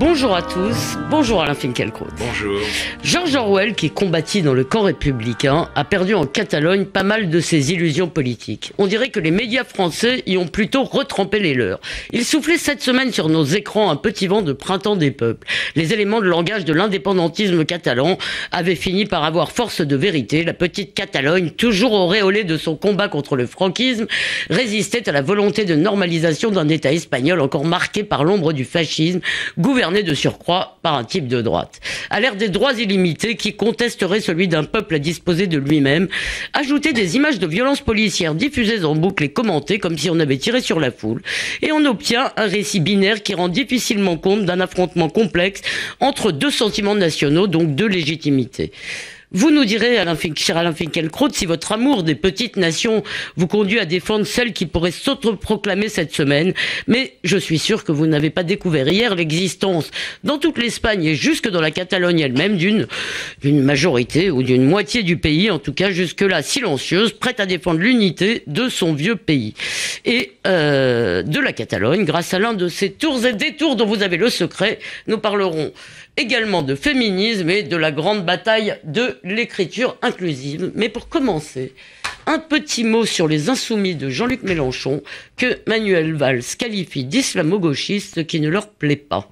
Bonjour à tous, bonjour Alain Finkielkraut. Bonjour. George Orwell, qui combattit dans le camp républicain, a perdu en Catalogne pas mal de ses illusions politiques. On dirait que les médias français y ont plutôt retrempé les leurs. Il soufflait cette semaine sur nos écrans un petit vent de printemps des peuples. Les éléments de langage de l'indépendantisme catalan avaient fini par avoir force de vérité. La petite Catalogne, toujours auréolée de son combat contre le franquisme, résistait à la volonté de normalisation d'un État espagnol encore marqué par l'ombre du fascisme, gouverné de surcroît par un type de droite. À l'ère des droits illimités qui contesterait celui d'un peuple à disposer de lui-même, ajouter des images de violences policières diffusées en boucle et commentées comme si on avait tiré sur la foule, et on obtient un récit binaire qui rend difficilement compte d'un affrontement complexe entre deux sentiments nationaux, donc deux légitimités. Vous nous direz, Alain cher Alain si votre amour des petites nations vous conduit à défendre celles qui pourraient s'autoproclamer cette semaine, mais je suis sûr que vous n'avez pas découvert hier l'existence dans toute l'Espagne et jusque dans la Catalogne elle-même d'une d'une majorité ou d'une moitié du pays, en tout cas jusque-là silencieuse, prête à défendre l'unité de son vieux pays et euh, de la Catalogne. Grâce à l'un de ces tours et détours dont vous avez le secret, nous parlerons également de féminisme et de la grande bataille de l'écriture inclusive. Mais pour commencer, un petit mot sur les insoumis de Jean-Luc Mélenchon que Manuel Valls qualifie d'islamo-gauchiste qui ne leur plaît pas.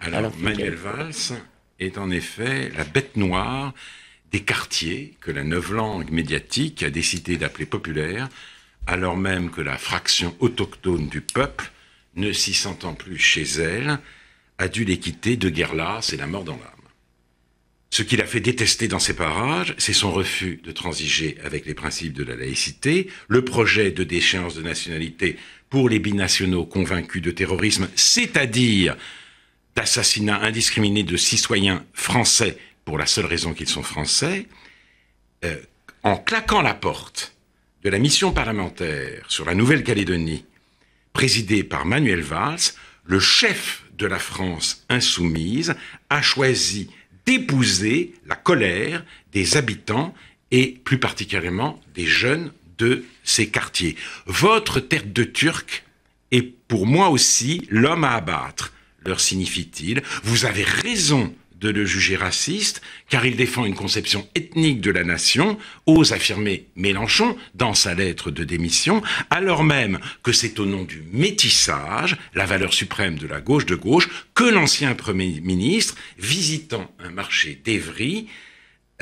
Alors, Alors Manuel Valls est en effet la bête noire des quartiers que la langue médiatique a décidé d'appeler populaires, alors même que la fraction autochtone du peuple, ne s'y sentant plus chez elle, a dû les quitter de guerre là, c'est la mort dans l'âme. Ce qui l'a fait détester dans ces parages, c'est son refus de transiger avec les principes de la laïcité, le projet de déchéance de nationalité pour les binationaux convaincus de terrorisme, c'est-à-dire d'assassinat indiscriminé de citoyens français pour la seule raison qu'ils sont français, euh, en claquant la porte de la mission parlementaire sur la Nouvelle-Calédonie, présidée par Manuel Valls, le chef de la France insoumise a choisi d'épouser la colère des habitants et plus particulièrement des jeunes de ces quartiers. Votre tête de Turc est pour moi aussi l'homme à abattre, leur signifie-t-il. Vous avez raison de le juger raciste, car il défend une conception ethnique de la nation, ose affirmer Mélenchon dans sa lettre de démission, alors même que c'est au nom du métissage, la valeur suprême de la gauche de gauche, que l'ancien Premier ministre, visitant un marché d'Evry,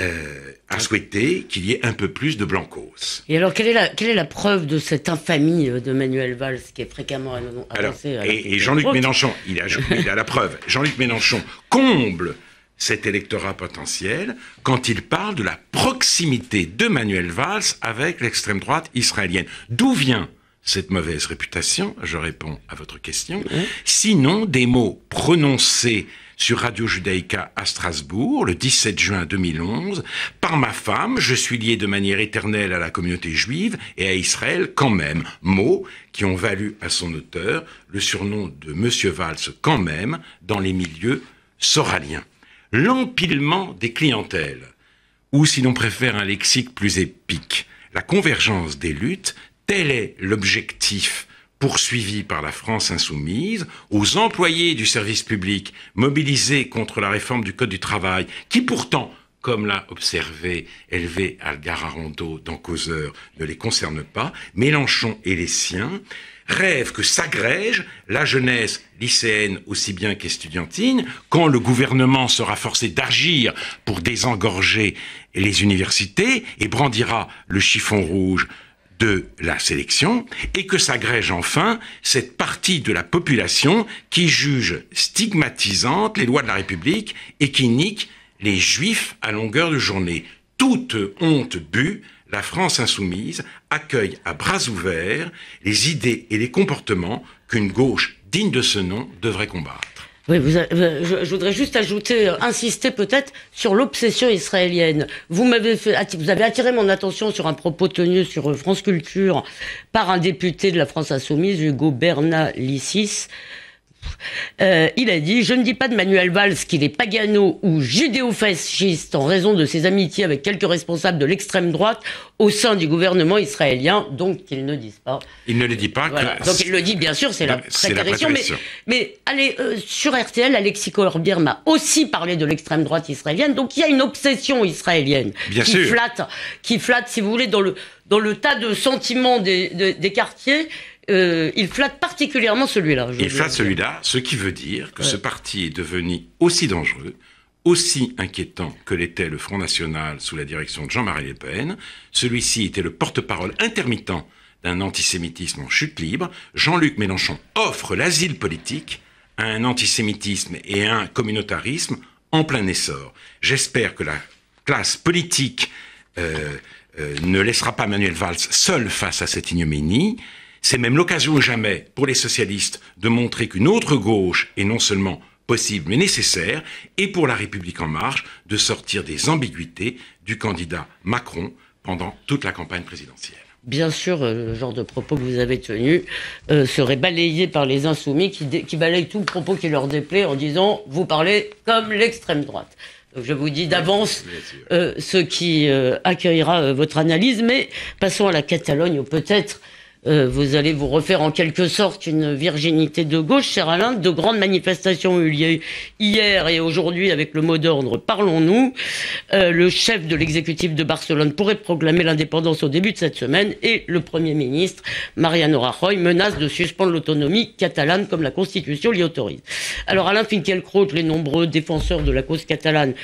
euh, a souhaité qu'il y ait un peu plus de blancos. Et alors, quelle est la, quelle est la preuve de cette infamie euh, de Manuel Valls qui est fréquemment annoncée Et, Jean-Luc Mélenchon, il a, il a la preuve. Jean-Luc Mélenchon comble cet électorat potentiel quand il parle de la proximité de Manuel Valls avec l'extrême droite israélienne. D'où vient cette mauvaise réputation? Je réponds à votre question. Sinon, des mots prononcés sur Radio Judaïka à Strasbourg le 17 juin 2011. Par ma femme, je suis lié de manière éternelle à la communauté juive et à Israël quand même. Mots qui ont valu à son auteur le surnom de Monsieur Valls quand même dans les milieux soraliens l'empilement des clientèles, ou si l'on préfère un lexique plus épique, la convergence des luttes, tel est l'objectif poursuivi par la France insoumise, aux employés du service public mobilisés contre la réforme du Code du travail, qui pourtant, comme l'a observé Hervé Algararondo dans Causeur, ne les concerne pas, Mélenchon et les siens, rêve que s'agrège la jeunesse lycéenne aussi bien qu'estudiantine, quand le gouvernement sera forcé d'agir pour désengorger les universités et brandira le chiffon rouge de la sélection, et que s'agrège enfin cette partie de la population qui juge stigmatisante les lois de la République et qui nique les juifs à longueur de journée. Toute honte bue, la France insoumise accueille à bras ouverts les idées et les comportements qu'une gauche digne de ce nom devrait combattre. Oui, vous je, voudrais juste ajouter, euh, insister peut-être sur l'obsession israélienne. Vous m'avez fait, vous avez attiré mon attention sur un propos tenu sur euh, France Culture par un député de la France Insoumise, Hugo Bernalicis, Euh, il a dit Je ne dis pas de Manuel Valls qu'il est pagano ou judéo-fasciste en raison de ses amitiés avec quelques responsables de l'extrême droite au sein du gouvernement israélien, donc qu'ils ne disent pas. Il ne le dit pas. Donc il le dit, bien sûr, c'est la prétérition. Mais, mais, allez, euh, sur RTL, Alexis Corbière m'a aussi parlé de l'extrême droite israélienne, donc il y a une obsession israélienne bien qui, sûr. Flatte, qui flatte, si vous voulez, dans le, dans le tas de sentiments des, des quartiers. Euh, il flatte particulièrement celui-là. Il flatte celui-là, ce qui veut dire que ce parti est devenu aussi dangereux, aussi inquiétant que l'était le Front National sous la direction de Jean-Marie Le Pen. Celui-ci était le porte-parole intermittent d'un antisémitisme en chute libre. Jean-Luc Mélenchon offre l'asile politique à un antisémitisme et à un communautarisme en plein essor. J'espère que la classe politique euh, euh, ne laissera pas Manuel Valls seul face à cette ignominie. C'est même l'occasion jamais pour les socialistes de montrer qu'une autre gauche est non seulement possible mais nécessaire, et pour la République en marche de sortir des ambiguïtés du candidat Macron pendant toute la campagne présidentielle. Bien sûr, euh, le genre de propos que vous avez tenu euh, serait balayé par les insoumis qui, qui balayent tout propos qui leur déplaît en disant vous parlez comme l'extrême droite. Donc je vous dis d'avance euh, ce qui accueillera votre analyse, mais passons à la Catalogne, ou peut-être euh, vous allez vous refaire en quelque sorte une virginité de gauche, cher Alain. De grandes manifestations ont eu lieu hier et aujourd'hui avec le mot d'ordre Parlons-nous. Euh, le chef de l'exécutif de Barcelone pourrait proclamer l'indépendance au début de cette semaine et le Premier ministre, Mariano Rajoy, menace de suspendre l'autonomie catalane comme la Constitution l'y autorise. Alors Alain Finkielkraut, les nombreux défenseurs de la cause catalane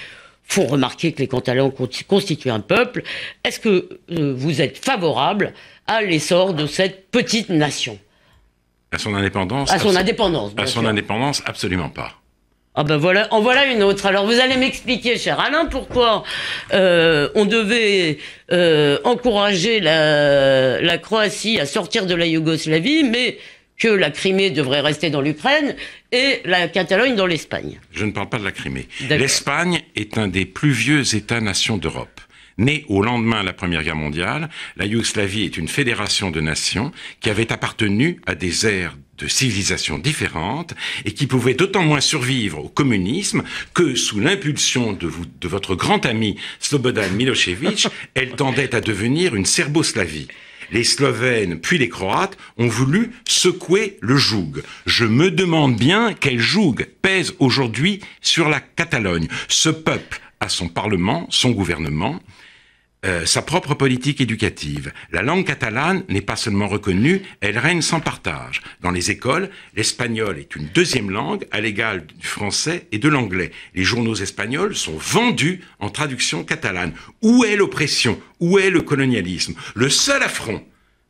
font remarquer que les Catalans constituent un peuple. Est-ce que euh, vous êtes favorable à l'essor de cette petite nation À son indépendance À son indépendance. À son indépendance, absolument pas. Ah ben voilà, en voilà une autre. Alors vous allez m'expliquer, cher Alain, pourquoi euh, on devait euh, encourager la, la Croatie à sortir de la Yougoslavie, mais que la Crimée devrait rester dans l'Ukraine et la Catalogne dans l'Espagne. Je ne parle pas de la Crimée. L'Espagne est un des plus vieux États-nations d'Europe. Né au lendemain de la Première Guerre mondiale, la Yougoslavie est une fédération de nations qui avait appartenu à des ères de civilisations différentes et qui pouvait d'autant moins survivre au communisme que sous l'impulsion de, de votre grand ami Slobodan Milosevic, elle tendait à devenir une Serboslavie les Slovènes puis les Croates ont voulu secouer le joug. Je me demande bien quel joug pèse aujourd'hui sur la Catalogne. Ce peuple a son parlement, son gouvernement, euh, sa propre politique éducative. La langue catalane n'est pas seulement reconnue, elle règne sans partage. Dans les écoles, l'espagnol est une deuxième langue à l'égal du français et de l'anglais. Les journaux espagnols sont vendus en traduction catalane. Où est l'oppression? Où est le colonialisme? Le seul affront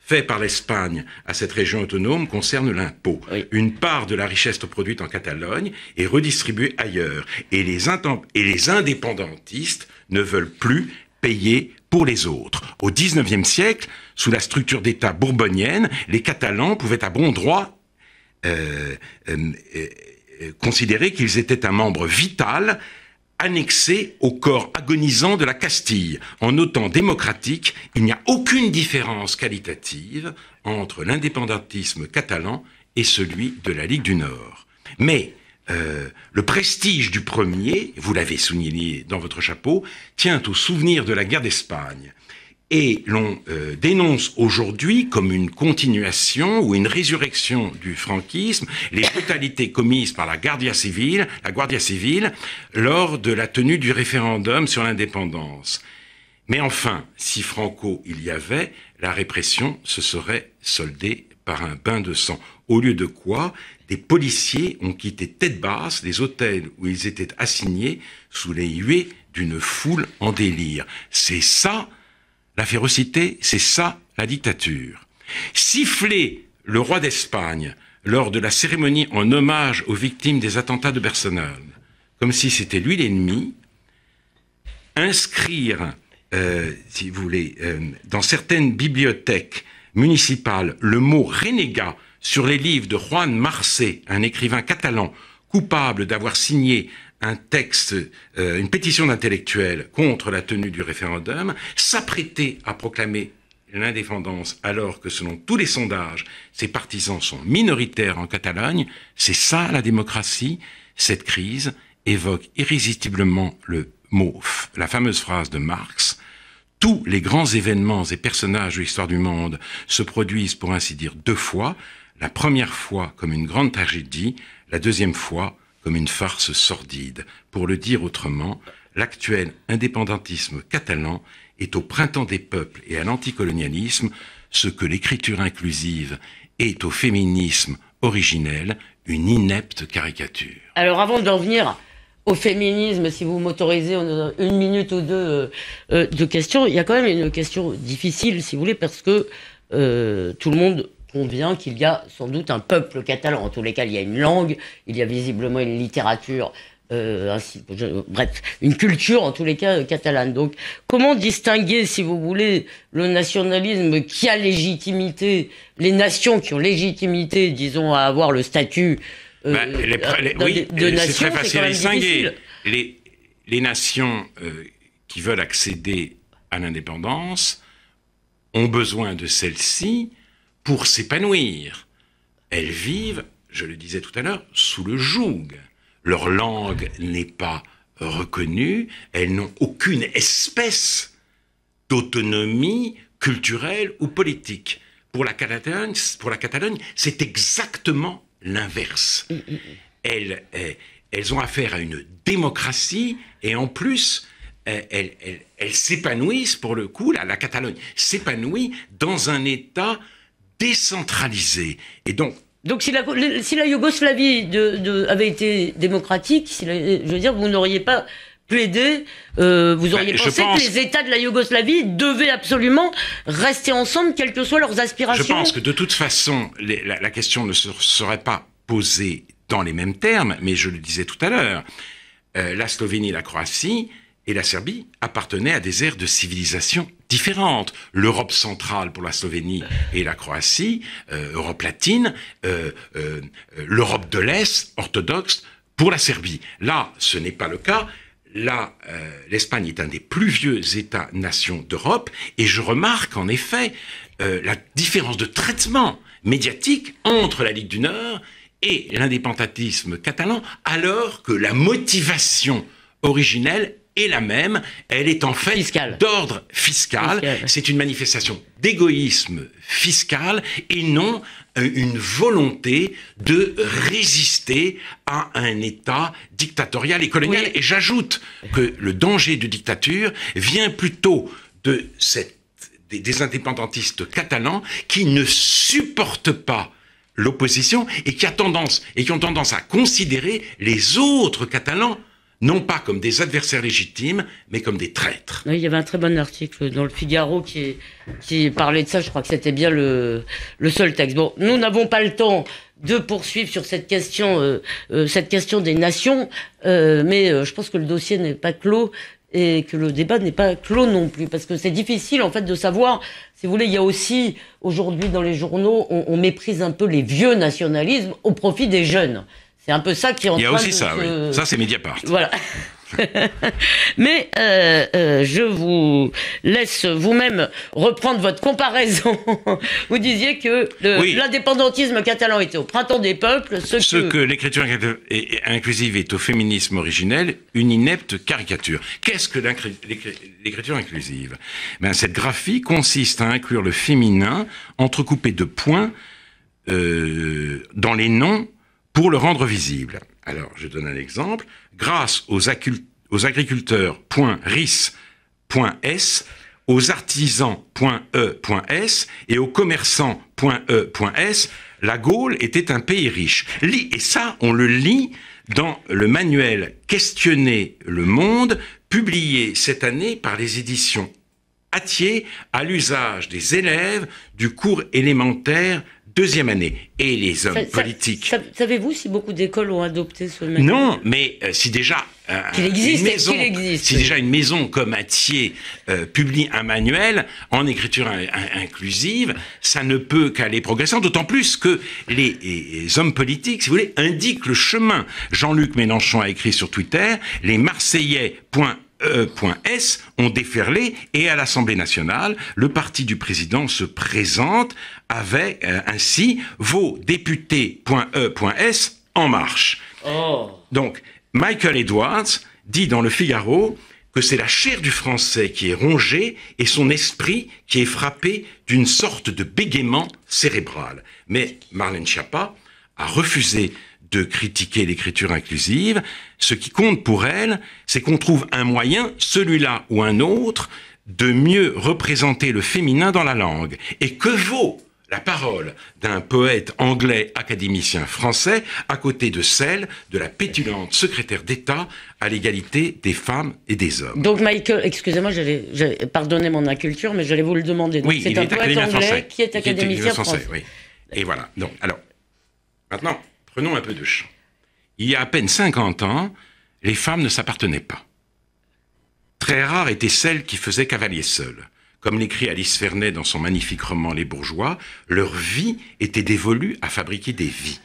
fait par l'Espagne à cette région autonome concerne l'impôt. Une part de la richesse produite en Catalogne est redistribuée ailleurs. Et les, et les indépendantistes ne veulent plus payer pour les autres. Au XIXe siècle, sous la structure d'État bourbonienne, les Catalans pouvaient à bon droit euh, euh, euh, considérer qu'ils étaient un membre vital annexé au corps agonisant de la Castille. En autant démocratique, il n'y a aucune différence qualitative entre l'indépendantisme catalan et celui de la Ligue du Nord. Mais euh, le prestige du premier, vous l'avez souligné dans votre chapeau, tient au souvenir de la guerre d'Espagne. Et l'on euh, dénonce aujourd'hui comme une continuation ou une résurrection du franquisme les brutalités commises par la Guardia Civile, la Guardia Civile, lors de la tenue du référendum sur l'indépendance. Mais enfin, si Franco il y avait, la répression se serait soldée par un bain de sang. Au lieu de quoi, des policiers ont quitté tête basse les hôtels où ils étaient assignés sous les huées d'une foule en délire. C'est ça la férocité, c'est ça la dictature. Siffler le roi d'Espagne lors de la cérémonie en hommage aux victimes des attentats de Barcelone, comme si c'était lui l'ennemi, inscrire, euh, si vous voulez, euh, dans certaines bibliothèques municipales le mot renégat sur les livres de Juan Marcé, un écrivain catalan coupable d'avoir signé un texte, euh, une pétition d'intellectuels contre la tenue du référendum, s'apprêter à proclamer l'indépendance alors que selon tous les sondages, ses partisans sont minoritaires en Catalogne, c'est ça la démocratie? Cette crise évoque irrésistiblement le mot, la fameuse phrase de Marx, tous les grands événements et personnages de l'histoire du monde se produisent pour ainsi dire deux fois, la première fois comme une grande tragédie, la deuxième fois comme une farce sordide. Pour le dire autrement, l'actuel indépendantisme catalan est au printemps des peuples et à l'anticolonialisme ce que l'écriture inclusive est au féminisme originel, une inepte caricature. Alors avant d'en venir au féminisme, si vous m'autorisez une minute ou deux euh, euh, de questions, il y a quand même une question difficile, si vous voulez, parce que euh, tout le monde convient qu'il y a sans doute un peuple catalan. En tous les cas, il y a une langue, il y a visiblement une littérature, euh, ainsi, bref, une culture en tous les cas catalane. Donc, comment distinguer, si vous voulez, le nationalisme qui a légitimité, les nations qui ont légitimité, disons, à avoir le statut euh, bah, oui, de nation C'est très facile à distinguer. Les, les, nations euh, qui veulent accéder à l'indépendance ont besoin de celle-ci pour s'épanouir. Elles vivent, je le disais tout à l'heure, sous le joug. Leur langue n'est pas reconnue, elles n'ont aucune espèce d'autonomie culturelle ou politique. Pour la Catalogne, pour la Catalogne, c'est exactement l'inverse. Mm, mm, mm. Elles, eh, elles, ont affaire à une démocratie et en plus, eh, elles, elles s'épanouissent, pour le coup, la Catalogne s'épanouit dans un État décentralisé. Et donc, donc si la, si la Yougoslavie de, avait été démocratique, si je veux dire, vous n'auriez pas plaidé, euh, vous auriez ben, pensé que les États de la Yougoslavie devaient absolument rester ensemble, quelles que soient leurs aspirations. Je pense que de toute façon, la, question ne serait pas posée dans les mêmes termes, mais je le disais tout à l'heure, euh, la Slovénie la Croatie et la Serbie appartenaient à des aires de civilisation différentes. L'Europe centrale pour la Slovénie et la Croatie, euh, Europe latine, euh, euh, l'Europe de l'Est, orthodoxe, pour la Serbie. Là, ce n'est pas le cas. Là, l'Espagne est un des plus vieux États-nations d'Europe, et je remarque en effet la différence de traitement médiatique entre la Ligue du Nord et l'indépendantisme catalan, alors que la motivation originelle est la même. Elle est en fait d'ordre fiscal. C'est une manifestation d'égoïsme fiscal et non euh, une volonté de résister à un État dictatorial et colonial. Et j'ajoute que le danger de dictature vient plutôt de cette, des indépendantistes catalans qui ne supportent pas l'opposition et qui a tendance et qui ont tendance à considérer les autres Catalans non pas comme des adversaires légitimes, mais comme des traîtres. il y avait un très bon article dans le Figaro qui, parlait de ça, je crois que c'était bien le, seul texte. Bon, nous n'avons pas le temps de poursuivre sur cette question, euh, euh, cette question des nations, euh, mais je pense que le dossier n'est pas clos et que le débat n'est pas clos non plus, parce que c'est difficile en fait de savoir. Si vous voulez, il y a aussi aujourd'hui dans les journaux, on méprise un peu les vieux nationalismes au profit des jeunes. C'est un peu ça qui est en Il y a aussi ça, oui. Ça, c'est Mediapart. Voilà. Mais euh, euh, je vous laisse vous-même reprendre votre comparaison. vous disiez que l'indépendantisme catalan était au printemps des peuples. Ce, ce que, l'écriture inclusive est au féminisme originel, une inepte caricature. Qu'est-ce que l'écriture inclusive? Ben, Cette graphie consiste à inclure le féminin entrecoupé de points euh, dans les noms pour le rendre visible. Alors, je donne un exemple. Grâce aux, agriculteurs.ris.s, aux artisans.e.s et aux commerçants.e.s, la Gaule était un pays riche. Et ça, on le lit dans le manuel Questionner le monde, publié cette année par les éditions Atier à l'usage des élèves du cours élémentaire deuxième année. Et les hommes politiques. Savez-vous si beaucoup d'écoles ont adopté ce manuel Non, mais euh, si déjà. Euh, existe, une maison, existe. Si déjà une maison comme Atier euh, publie un manuel en écriture inclusive, ça ne peut qu'aller progressant, d'autant plus que les, les, hommes politiques, si vous voulez, indiquent le chemin. Jean-Luc Mélenchon a écrit sur Twitter les Marseillais E.S ont déferlé et à l'Assemblée nationale, le parti du président se présente avec euh, ainsi vos députés.e.s en marche. Oh. Donc, Michael Edwards dit dans le Figaro que c'est la chair du français qui est rongée et son esprit qui est frappé d'une sorte de bégaiement cérébral. Mais Marlène Schiappa a refusé de critiquer l'écriture inclusive. Ce qui compte pour elle, c'est qu'on trouve un moyen, celui-là ou un autre, de mieux représenter le féminin dans la langue. Et que vaut la parole d'un poète anglais académicien français à côté de celle de la pétulante secrétaire d'État à l'égalité des femmes et des hommes? Donc Michael, excusez-moi, pardonnez mon inculture, mais j'allais vous le demander. Donc, Oui, c'est il un est poète anglais français. qui est académicien français. oui. Et voilà. Donc, alors, maintenant, prenons un peu de champ. Il y a à peine 50 ans, les femmes ne s'appartenaient pas. Très rares étaient celles qui faisaient cavalier seul. Comme l'écrit Alice Fernet dans son magnifique roman Les Bourgeois, leur vie était dévolue à fabriquer des vies.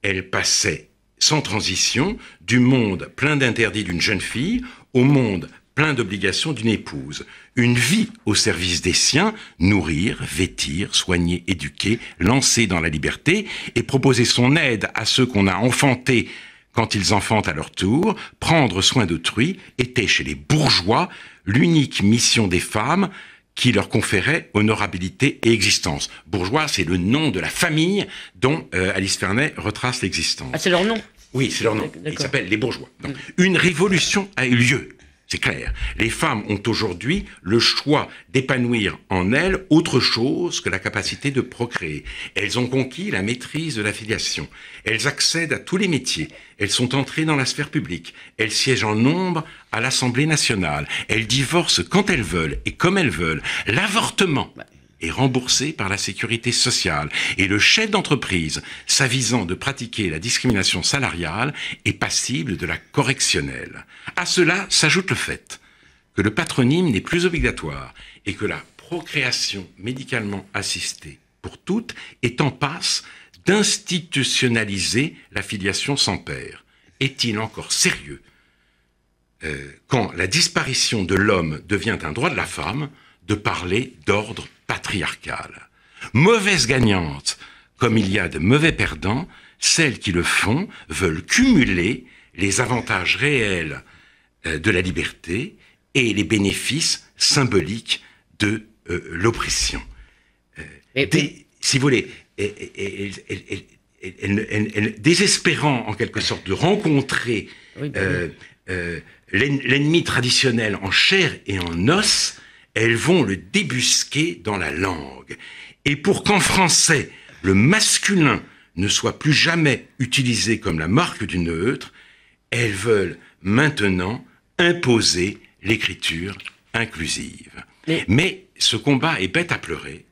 Elles passaient sans transition du monde plein d'interdits d'une jeune fille au monde plein d'obligations d'une épouse. Une vie au service des siens, nourrir, vêtir, soigner, éduquer, lancer dans la liberté et proposer son aide à ceux qu'on a enfantés quand ils enfantent à leur tour, prendre soin d'autrui était chez les bourgeois l'unique mission des femmes qui leur conférait honorabilité et existence. Bourgeois, c'est le nom de la famille dont euh, Alice Fernet retrace l'existence. Ah, c'est leur nom? Oui, c'est leur nom. Ils s'appellent les bourgeois. Donc, une révolution a eu lieu. C'est clair. Les femmes ont aujourd'hui le choix d'épanouir en elles autre chose que la capacité de procréer. Elles ont conquis la maîtrise de la filiation. Elles accèdent à tous les métiers. Elles sont entrées dans la sphère publique. Elles siègent en nombre à l'Assemblée nationale. Elles divorcent quand elles veulent et comme elles veulent. L'avortement est remboursé par la sécurité sociale. Et le chef d'entreprise, s'avisant de pratiquer la discrimination salariale, est passible de la correctionnelle. À cela s'ajoute le fait que le patronyme n'est plus obligatoire et que la procréation médicalement assistée pour toutes est en passe d'institutionnaliser la filiation sans père. Est-il encore sérieux? Euh, quand la disparition de l'homme devient un droit de la femme, de parler d'ordre patriarcale. Mauvaise gagnante, comme il y a de mauvais perdants, celles qui le font veulent cumuler les avantages réels de la liberté et les bénéfices symboliques de l'oppression. Si vous voulez, désespérant en quelque sorte de rencontrer l'ennemi traditionnel en chair et en os, elles vont le débusquer dans la langue. Et pour qu'en français, le masculin ne soit plus jamais utilisé comme la marque du neutre, elles veulent maintenant imposer l'écriture inclusive. Mais- Mais ce combat est bête à pleurer.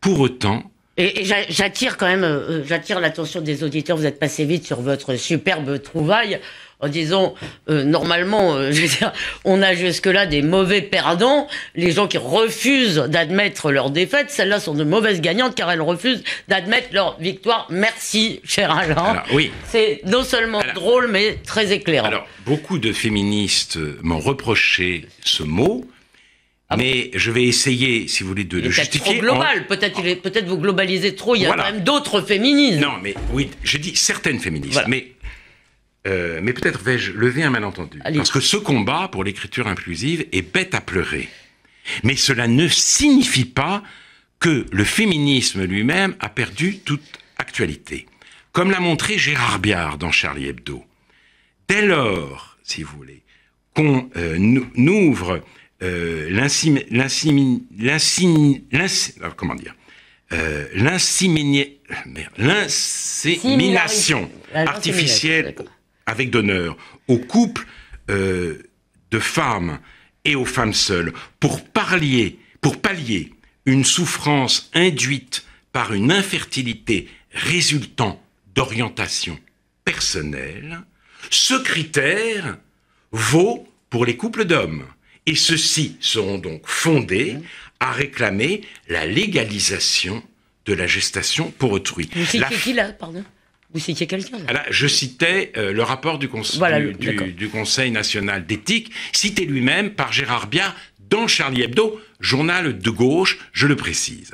Pour autant, Et, et j'a- j'attire quand même, euh, j'attire l'attention des auditeurs. Vous êtes passé vite sur votre superbe trouvaille en disant, euh, normalement, euh, je veux dire, on a jusque-là des mauvais perdants, les gens qui refusent d'admettre leur défaite. Celles-là sont de mauvaises gagnantes car elles refusent d'admettre leur victoire. Merci, cher Alain. alors oui, C'est non seulement Alors- drôle, mais très éclairant. Alors, beaucoup de féministes m'ont reproché ce mot, mais je vais essayer, si vous voulez, de Ah il le trop justifier. en- global. Peut-être, vous globalisez trop. Il y a Voilà. quand même d'autres féminismes. Non, mais oui, j'ai dit certaines féministes, Voilà. mais, euh, mais peut-être vais-je lever un malentendu. Allez. Parce que ce combat pour l'écriture inclusive est bête à pleurer. Mais cela ne signifie pas que le féminisme lui-même a perdu toute actualité. Comme l'a montré Gérard Biard dans Charlie Hebdo. Dès lors, si vous voulez, qu'on euh, ouvre euh, euh, l'insémination artificielle. Avec d'honneur aux couples euh, de femmes et aux femmes seules pour pallier, pour pallier une souffrance induite par une infertilité résultant d'orientation personnelle, ce critère vaut pour les couples d'hommes. Et ceux-ci seront donc fondés à réclamer la légalisation de la gestation pour autrui. Citez La qui là, pardon? Vous citiez quelqu'un Je citais euh, le rapport du, du, Conseil national d'éthique, cité lui-même par Gérard Biard dans Charlie Hebdo, journal de gauche, je le précise.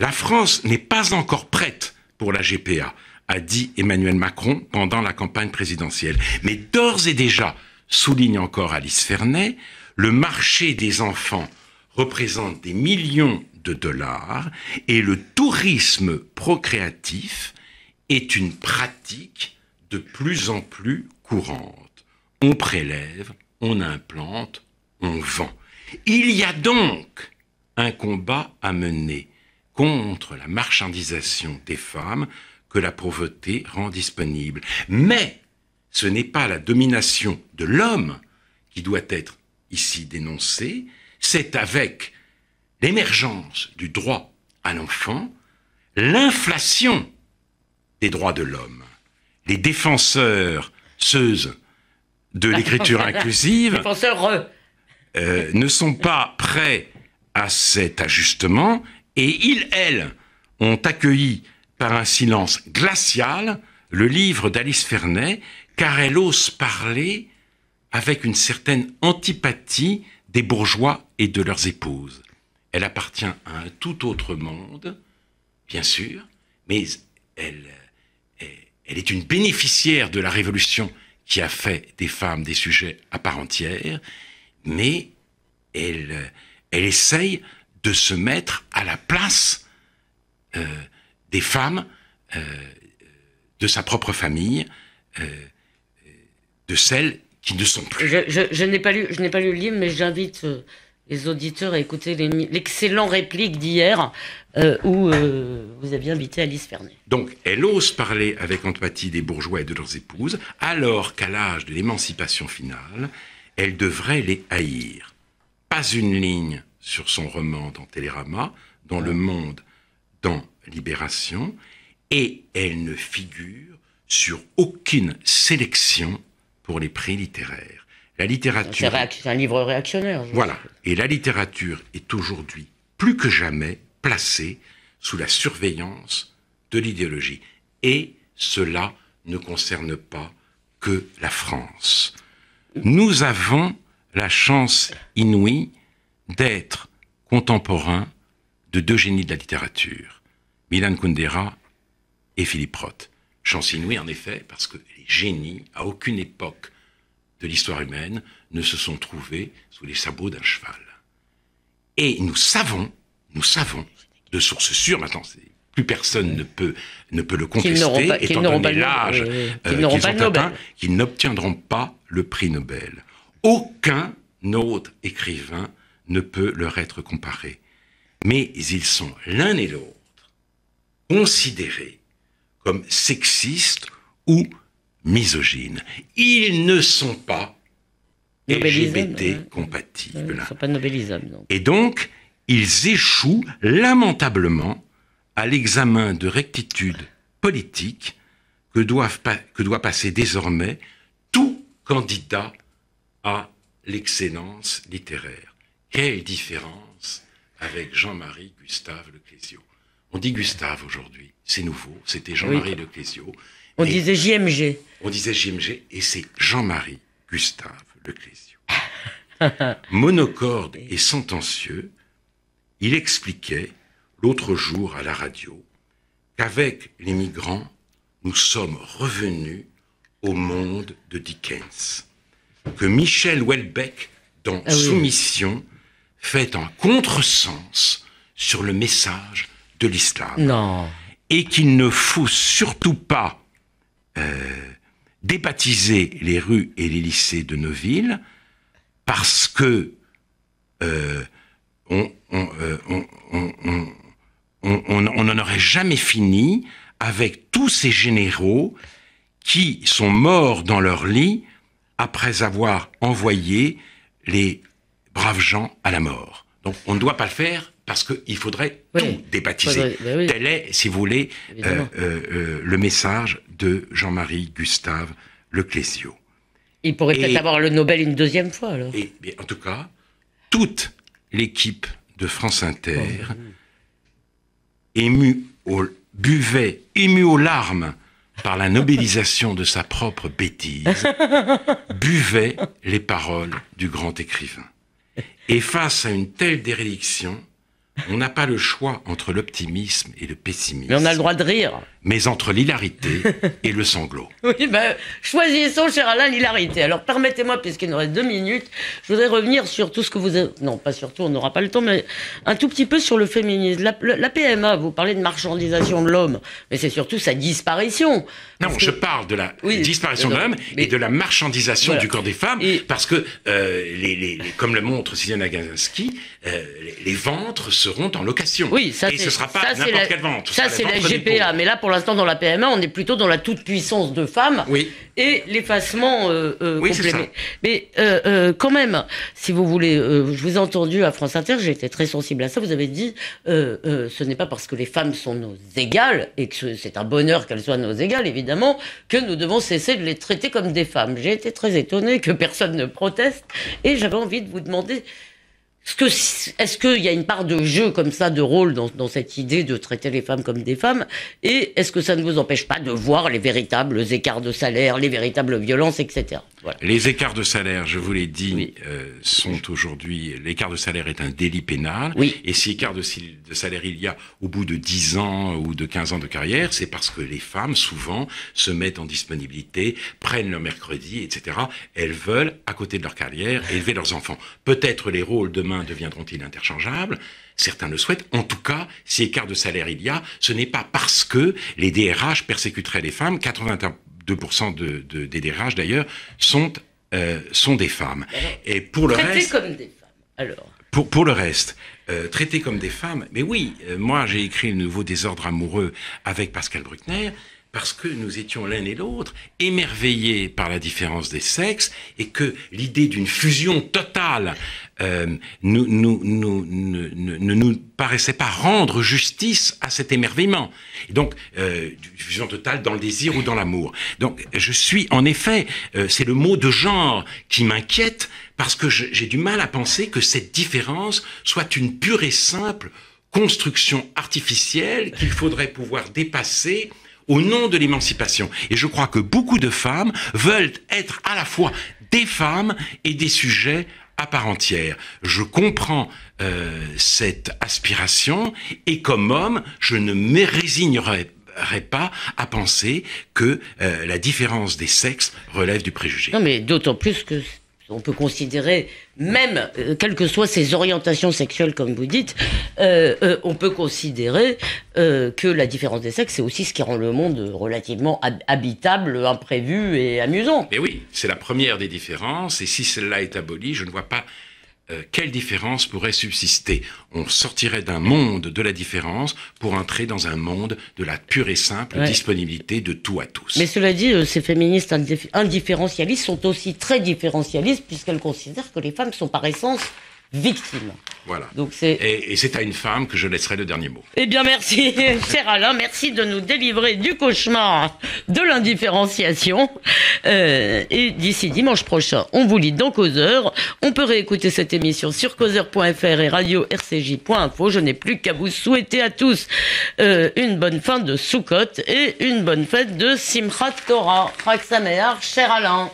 La France n'est pas encore prête pour la GPA, a dit Emmanuel Macron pendant la campagne présidentielle. Mais d'ores et déjà, souligne encore Alice Fernet, le marché des enfants représente des millions de dollars et le tourisme procréatif est une pratique de plus en plus courante. On prélève, on implante, on vend. Il y a donc un combat à mener contre la marchandisation des femmes que la pauvreté rend disponible. Mais ce n'est pas la domination de l'homme qui doit être ici dénoncée, c'est avec l'émergence du droit à l'enfant, l'inflation des droits de l'homme. Les défenseurs, ceux de l'écriture inclusive, euh, ne sont pas prêts à cet ajustement et ils, elles, ont accueilli par un silence glacial le livre d'Alice Fernet, car elle ose parler avec une certaine antipathie des bourgeois et de leurs épouses. Elle appartient à un tout autre monde, bien sûr, mais elle, elle est une bénéficiaire de la révolution qui a fait des femmes des sujets à part entière, mais elle, elle essaye de se mettre à la place euh, des femmes euh, de sa propre famille, euh, de celles qui ne sont plus. Je, n'ai pas lu, je n'ai pas lu le livre, mais j'invite les auditeurs à écouter l'excellent réplique d'hier où vous aviez invité Alice Fernet. Donc, elle ose parler avec empathie des bourgeois et de leurs épouses, alors qu'à l'âge de l'émancipation finale, elle devrait les haïr. Pas une ligne sur son roman dans Télérama, dans Le Monde, dans Libération, et elle ne figure sur aucune sélection pour les prix littéraires. La littérature. C'est un livre réactionnaire. Voilà. Et la littérature est aujourd'hui plus que jamais placée sous la surveillance de l'idéologie. Et cela ne concerne pas que la France. Nous avons la chance inouïe d'être contemporains de deux génies de la littérature, Milan Kundera et Philippe Roth. Chance inouïe, en effet, parce que les génies, à aucune époque de l'histoire humaine, ne se sont trouvés sous les sabots d'un cheval. Et nous savons, nous savons, de sources sûres, maintenant, plus personne ne peut, ne peut le contester, pas, étant donné l'âge euh, qu'ils ont qu'ils n'obtiendront pas le prix Nobel. Aucun autre écrivain ne peut leur être comparé. Mais ils sont l'un et l'autre considérés comme sexistes ou misogynes. Ils ne sont pas LGBT compatibles. Ils ne sont pas. Et donc, ils échouent lamentablement à l'examen de rectitude politique que, que doit passer désormais tout candidat à l'excellence littéraire. Quelle différence avec Jean-Marie Gustave Leclésio. On dit Gustave aujourd'hui, c'est nouveau, c'était Jean-Marie Leclésio. On disait JMG. On disait JMG et c'est Jean-Marie Gustave Leclésio. Monocorde et sentencieux, il expliquait l'autre jour à la radio qu'avec les migrants, nous sommes revenus au monde de Dickens. Que Michel Houellebecq, dans ah Soumission, fait un contresens sur le message de l'islam. Non. Et qu'il ne faut surtout pas débaptiser les rues et les lycées de nos villes parce que euh, on, euh, on n'en aurait jamais fini avec tous ces généraux qui sont morts dans leur lit après avoir envoyé les braves gens à la mort. Donc on ne doit pas le faire parce qu'il faudrait tout débaptiser. Ben Tel est, si vous voulez, euh, euh, euh, le message de Jean-Marie Gustave Leclésio. Il pourrait peut-être avoir le Nobel une deuxième fois alors. Et, en tout cas, toute l'équipe de France Inter, oh, émue au, buvait, émue aux larmes par la nobélisation de sa propre bêtise, buvait les paroles du grand écrivain. Et face à une telle dérédiction, on n'a pas le choix entre l'optimisme et le pessimisme. Mais on a le droit de rire. Mais entre l'hilarité et le sanglot. Oui, ben, choisissons, cher Alain, l'hilarité. Alors, permettez-moi, puisqu'il nous reste deux minutes, je voudrais revenir sur tout ce que vous avez... Non, pas surtout, on n'aura pas le temps, mais un tout petit peu sur le féminisme. La, PMA, vous parlez de marchandisation de l'homme, mais c'est surtout sa disparition. Non, je parle de la disparition de l'homme et de la marchandisation du corps des femmes, parce que, euh, les, comme le montre Sylviane Agansky, euh, les, ventres seront en location. Oui, ça, et ce ne sera pas n'importe quel ventre. Ça, c'est la GPA, mais là, pour l'instant, dans la PMA, on est plutôt dans la toute-puissance de femmes oui. et l'effacement euh, euh oui. Mais euh, euh, quand même, si vous voulez, euh, je vous ai entendu à France Inter, j'ai été très sensible à ça. Vous avez dit, ce n'est pas parce que les femmes sont nos égales et que c'est un bonheur qu'elles soient nos égales, évidemment, que nous devons cesser de les traiter comme des femmes. J'ai été très étonnée que personne ne proteste et j'avais envie de vous demander est-ce qu'il y a une part de jeu comme ça, de rôle dans, dans, cette idée de traiter les femmes comme des femmes Et est-ce que ça ne vous empêche pas de voir les véritables écarts de salaire, les véritables violences, etc. Les écarts de salaire, je vous l'ai dit, euh, sont aujourd'hui. L'écart de salaire est un délit pénal. Oui. Et si écart de, de, salaire il y a au bout de 10 ans ou de 15 ans de carrière, c'est parce que les femmes, souvent, se mettent en disponibilité, prennent leur mercredi, etc. Elles veulent, à côté de leur carrière, élever leurs enfants. Peut-être les rôles demain deviendront-ils interchangeables Certains le souhaitent. En tout cas, si écart de salaire il y a, ce n'est pas parce que les DRH persécuteraient les femmes. 82% de, de, des DRH, d'ailleurs, sont, euh, sont des femmes. Et pour le reste... comme des femmes, alors pour, pour le reste, euh, traités comme des femmes, mais oui, euh, moi j'ai écrit le nouveau désordre amoureux avec Pascal Bruckner, parce que nous étions l'un et l'autre émerveillés par la différence des sexes et que l'idée d'une fusion totale euh, nous, nous, nous, ne nous paraissait pas rendre justice à cet émerveillement. Donc, euh, fusion totale dans le désir ou dans l'amour. Donc, je suis en effet, euh, c'est le mot de genre qui m'inquiète parce que j'ai du mal à penser que cette différence soit une pure et simple construction artificielle qu'il faudrait pouvoir dépasser au nom de l'émancipation. Et je crois que beaucoup de femmes veulent être à la fois des femmes et des sujets à part entière. Je comprends euh, cette aspiration et comme homme, je ne me résignerai pas à penser que euh, la différence des sexes relève du préjugé. Non, mais d'autant plus que on peut considérer, même euh, quelles que soient ses orientations sexuelles, comme vous dites, euh, euh, on peut considérer que la différence des sexes, c'est aussi ce qui rend le monde relativement habitable, imprévu et amusant. Mais oui, c'est la première des différences, et si celle-là est abolie, je ne vois pas euh, quelle différence pourrait subsister? On sortirait d'un monde de la différence pour entrer dans un monde de la pure et simple disponibilité de tout à tous. Mais cela dit, euh, ces féministes indifférencialistes sont aussi très différentialistes puisqu'elles considèrent que les femmes sont par essence victime. Voilà. Donc et, c'est à une femme que je laisserai le dernier mot. Eh bien merci, cher Alain, merci de nous délivrer du cauchemar de l'indifférenciation. Euh, et d'ici dimanche prochain, on vous lit dans Causeur. On peut réécouter cette émission sur causeur.fr et radio-rcj.info. Je n'ai plus qu'à vous souhaiter à tous euh, une bonne fin de Soukot et une bonne fête de Simchat Torah. Raksamear, cher Alain.